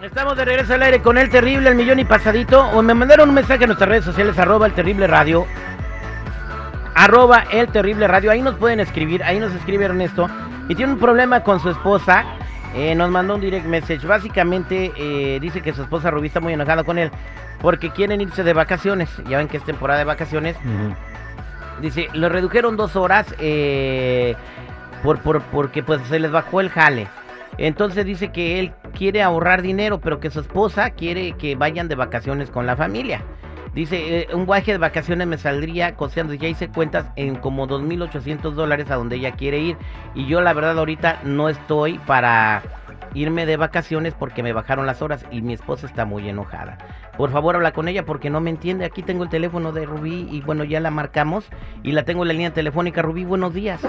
Estamos de regreso al aire con el terrible, el millón y pasadito. O me mandaron un mensaje a nuestras redes sociales, arroba el terrible radio. Arroba el terrible radio. Ahí nos pueden escribir, ahí nos escribe Ernesto. Y tiene un problema con su esposa. Eh, nos mandó un direct message. Básicamente eh, dice que su esposa Rubí está muy enojada con él. Porque quieren irse de vacaciones. Ya ven que es temporada de vacaciones. Dice, lo redujeron dos horas eh, por, por, porque pues se les bajó el jale. Entonces dice que él quiere ahorrar dinero, pero que su esposa quiere que vayan de vacaciones con la familia. Dice, eh, un viaje de vacaciones me saldría costeando, ya hice cuentas en como 2.800 dólares a donde ella quiere ir. Y yo la verdad ahorita no estoy para irme de vacaciones porque me bajaron las horas y mi esposa está muy enojada. Por favor habla con ella porque no me entiende. Aquí tengo el teléfono de Rubí y bueno, ya la marcamos y la tengo en la línea telefónica. Rubí, buenos días.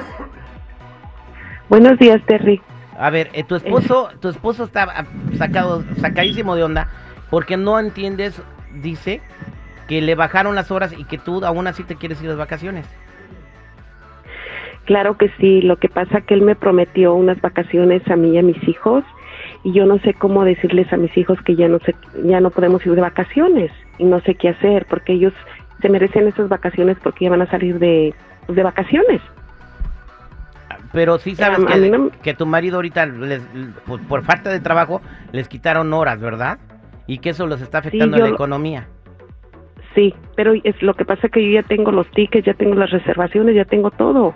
Buenos días, Terry. A ver, eh, tu esposo, tu esposo está ah, sacado, sacadísimo de onda porque no entiendes, dice, que le bajaron las horas y que tú aún así te quieres ir de vacaciones. Claro que sí, lo que pasa que él me prometió unas vacaciones a mí y a mis hijos y yo no sé cómo decirles a mis hijos que ya no sé, ya no podemos ir de vacaciones y no sé qué hacer porque ellos se merecen esas vacaciones porque ya van a salir de, de vacaciones. Pero sí sabes a que, no- que tu marido ahorita, les, por, por falta de trabajo, les quitaron horas, ¿verdad? Y que eso los está afectando yo la economía. Sí, pero es lo que pasa que yo ya tengo los tickets, ya tengo las reservaciones, ya tengo todo.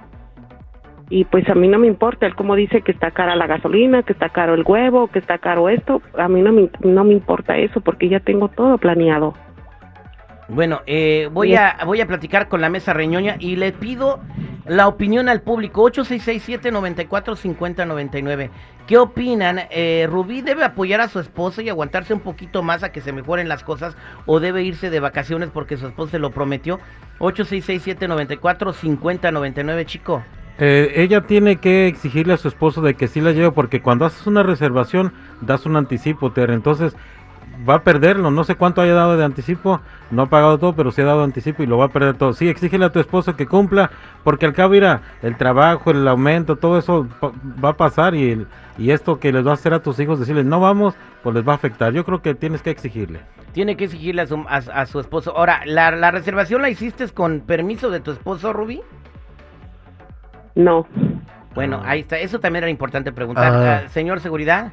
Y pues a mí no me importa, él como dice que está cara la gasolina, que está caro el huevo, que está caro esto, a mí no me, no me importa eso porque ya tengo todo planeado. Bueno, eh, voy, a, voy a platicar con la mesa reñoña y le pido la opinión al público. 8667-945099. ¿Qué opinan? Eh, ¿Rubí debe apoyar a su esposa y aguantarse un poquito más a que se mejoren las cosas o debe irse de vacaciones porque su esposa se lo prometió? 8667-945099, chico. Eh, ella tiene que exigirle a su esposo de que sí la lleve porque cuando haces una reservación das un anticipo, Ter. Entonces va a perderlo. No sé cuánto haya dado de anticipo. No ha pagado todo, pero sí ha dado anticipo y lo va a perder todo. Sí, exígele a tu esposo que cumpla porque al cabo irá el trabajo, el aumento, todo eso va a pasar y, el- y esto que les va a hacer a tus hijos decirles no vamos, pues les va a afectar. Yo creo que tienes que exigirle. Tiene que exigirle a su, a, su esposo. Ahora, ¿la, ¿la reservación la hiciste con permiso de tu esposo, Rubí? No, Bueno, ahí está. Eso también era importante preguntar. Ah. Ah, señor Seguridad.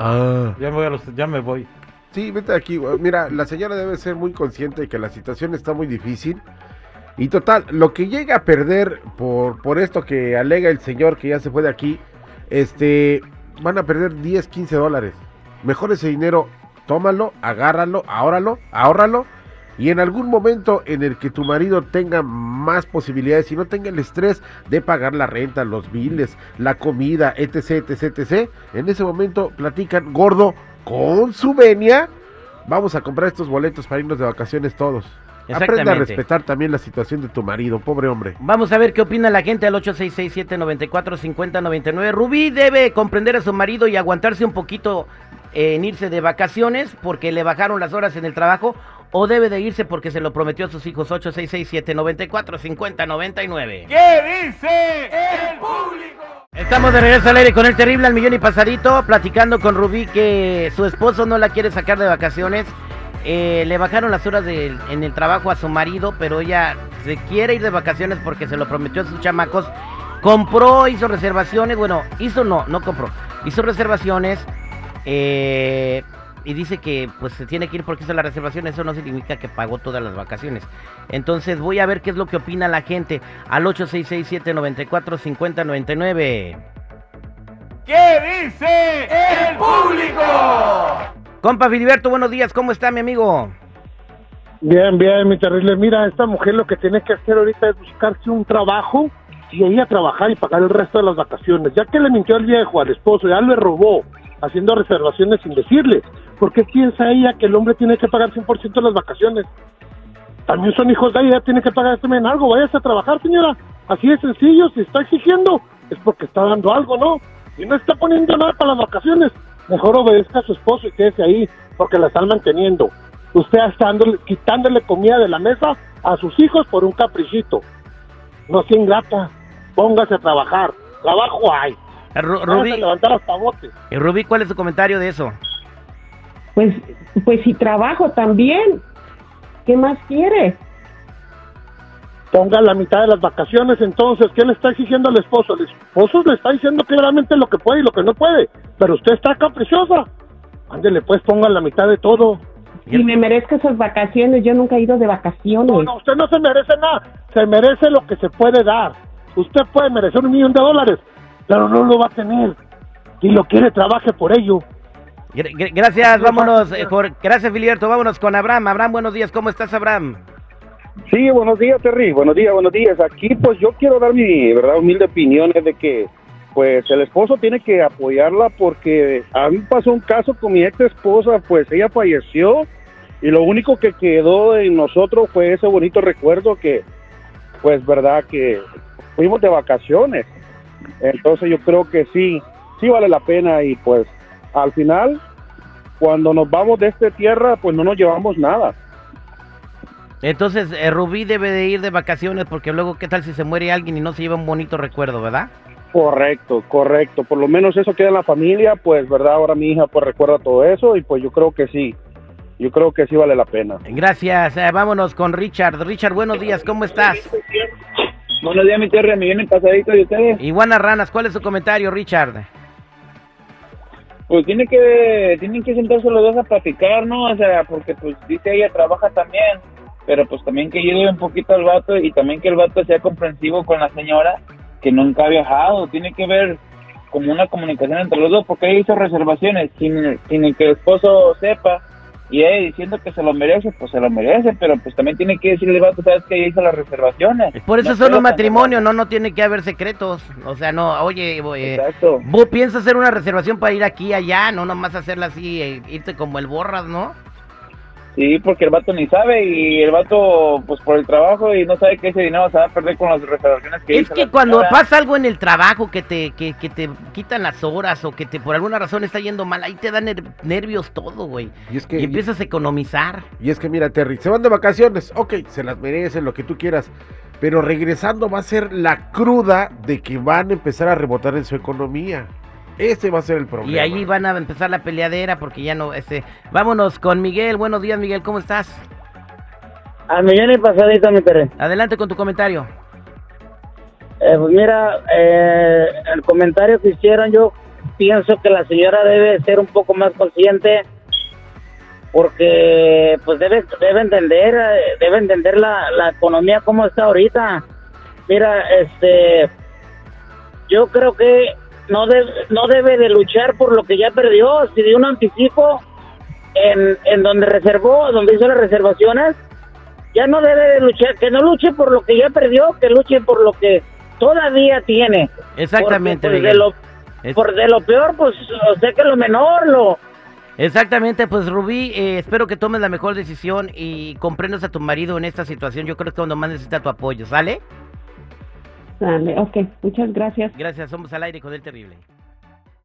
Ya me voy. a los- ya me voy. Sí, vete aquí. Mira, la señora debe ser muy consciente de que la situación está muy difícil. Y total, lo que llega a perder por, por esto que alega el señor que ya se fue de aquí, este, van a perder 10, 15 dólares. Mejor ese dinero, tómalo, agárralo, ahórralo, ahórralo. Y en algún momento en el que tu marido tenga más posibilidades y no tenga el estrés de pagar la renta, los biles, la comida, etc, etc, etc, en ese momento platican, gordo, con su venia, vamos a comprar estos boletos para irnos de vacaciones todos. Aprende a respetar también la situación de tu marido, pobre hombre. Vamos a ver qué opina la gente al 8667-945099. Rubí debe comprender a su marido y aguantarse un poquito en irse de vacaciones porque le bajaron las horas en el trabajo o debe de irse porque se lo prometió a sus hijos 8667-945099. ¿Qué dice el público? Estamos de regreso al aire con el terrible al millón y pasadito, platicando con Rubí que su esposo no la quiere sacar de vacaciones eh, le bajaron las horas de- en el trabajo a su marido, pero ella se quiere ir de vacaciones porque se lo prometió a sus chamacos. Compró, hizo reservaciones, bueno, hizo no, no compró, hizo reservaciones eh, y dice que pues se tiene que ir porque hizo la reservación, eso no significa que pagó todas las vacaciones. Entonces voy a ver qué es lo que opina la gente al 866-794-5099. ¿Qué dice el público? Compa Filiberto, buenos días, ¿cómo está mi amigo? Bien, bien, mi terrible. Mira, esta mujer lo que tiene que hacer ahorita es buscarse un trabajo y ir a trabajar y pagar el resto de las vacaciones. Ya que le mintió al viejo, al esposo, ya le robó, haciendo reservaciones sin decirle. ¿Por qué piensa ella que el hombre tiene que pagar 100% de las vacaciones? También son hijos de ella, tiene que pagar también algo. Váyase a trabajar, señora. Así de sencillo, si está exigiendo, es porque está dando algo, ¿no? Y no está poniendo nada para las vacaciones. Mejor obedezca a su esposo y quédese ahí, porque la están manteniendo. Usted está dándole- quitándole comida de la mesa a sus hijos por un caprichito. No sea ingrata. Póngase a trabajar. Trabajo hay. Eh, Rubí, levantar hasta botes. eh, Rubí, ¿cuál es su comentario de eso? Pues, pues si trabajo también. ¿Qué más quiere? Ponga la mitad de las vacaciones, entonces, ¿qué le está exigiendo al esposo? El esposo le está diciendo claramente lo que puede y lo que no puede, pero usted está caprichosa. Ándele, pues ponga la mitad de todo. Si me merezco esas vacaciones, yo nunca he ido de vacaciones. No, no, usted no se merece nada, se merece lo que se puede dar. Usted puede merecer un millón de dólares, pero no lo va a tener. Si lo quiere, trabaje por ello. Gr- gr- Gracias, vámonos, eh, gracias Filiberto, vámonos con Abraham. Abraham, buenos días, ¿cómo estás Abraham? Sí, buenos días, Terry. Buenos días, buenos días. Aquí, pues yo quiero dar mi verdad humilde opinión es de que, pues el esposo tiene que apoyarla porque a mí pasó un caso con mi ex esposa, pues ella falleció y lo único que quedó en nosotros fue ese bonito recuerdo que, pues verdad que fuimos de vacaciones. Entonces yo creo que sí, sí vale la pena y pues al final, cuando nos vamos de esta tierra, pues no nos llevamos nada. Entonces, eh, Rubí debe de ir de vacaciones porque luego, ¿qué tal si se muere alguien y no se lleva un bonito recuerdo, verdad? Correcto, correcto. Por lo menos eso queda en la familia, pues, ¿verdad? Ahora mi hija pues recuerda todo eso y pues yo creo que sí. Yo creo que sí vale la pena. Gracias, eh, vámonos con Richard. Richard, buenos días, ¿cómo estás? Buenos días, mi Terry. Me vienen pasadito de ustedes. Iguana Ranas, ¿cuál es su comentario, Richard? Pues tiene que, tienen que sentarse los dos a platicar, ¿no? O sea, porque pues dice ella trabaja también, pero pues también que ayude un poquito al vato y también que el vato sea comprensivo con la señora que nunca ha viajado. Tiene que ver como una comunicación entre los dos, porque ella hizo reservaciones sin, sin que el esposo sepa y ella diciendo que se lo merece, pues se lo merece, pero pues también tiene que decirle vato, sabes que ella hizo las reservaciones. Por eso No son creo un que- matrimonio, no, no tiene que haber secretos. O sea, no, oye, eh, Exacto. vos piensas hacer una reservación para ir aquí allá, no nomás hacerla así, eh, irte como el borras, ¿no? Sí, porque el vato ni sabe y el vato, pues por el trabajo y no sabe que ese dinero se va a perder con las reservaciones que Es hizo que cuando señora. pasa algo en el trabajo que te, que, que te quitan las horas o que te por alguna razón está yendo mal, ahí te dan ner- nervios todo, güey. Y es que Y empiezas a economizar. Y es que mira, Terry, se van de vacaciones, ok, se las merecen, lo que tú quieras, pero regresando va a ser la cruda de que van a empezar a rebotar en su economía. Ese va a ser el problema. Y ahí van a empezar la peleadera porque ya no, este, vámonos con Miguel. Buenos días, Miguel, ¿cómo estás? Al millón y pasadito, mi. Adelante con tu comentario. Eh, pues mira, eh, el comentario que hicieron, yo pienso que la señora debe ser un poco más consciente porque pues debe, debe entender, eh, debe entender la, la economía como está ahorita. Mira, este, yo creo que no debe, no debe de luchar por lo que ya perdió, si dio un anticipo en, en donde reservó, donde hizo las reservaciones, ya no debe de luchar, que no luche por lo que ya perdió, que luche por lo que todavía tiene. Exactamente, Porque, pues, de lo, Es- por de lo peor, pues, o sea que lo menor, lo, Exactamente, pues Rubí, eh, espero que tomes la mejor decisión y comprendas a tu marido en esta situación. Yo creo que es cuando más necesita tu apoyo, ¿sale? Dale, ok, muchas gracias. Gracias, somos al aire con el terrible.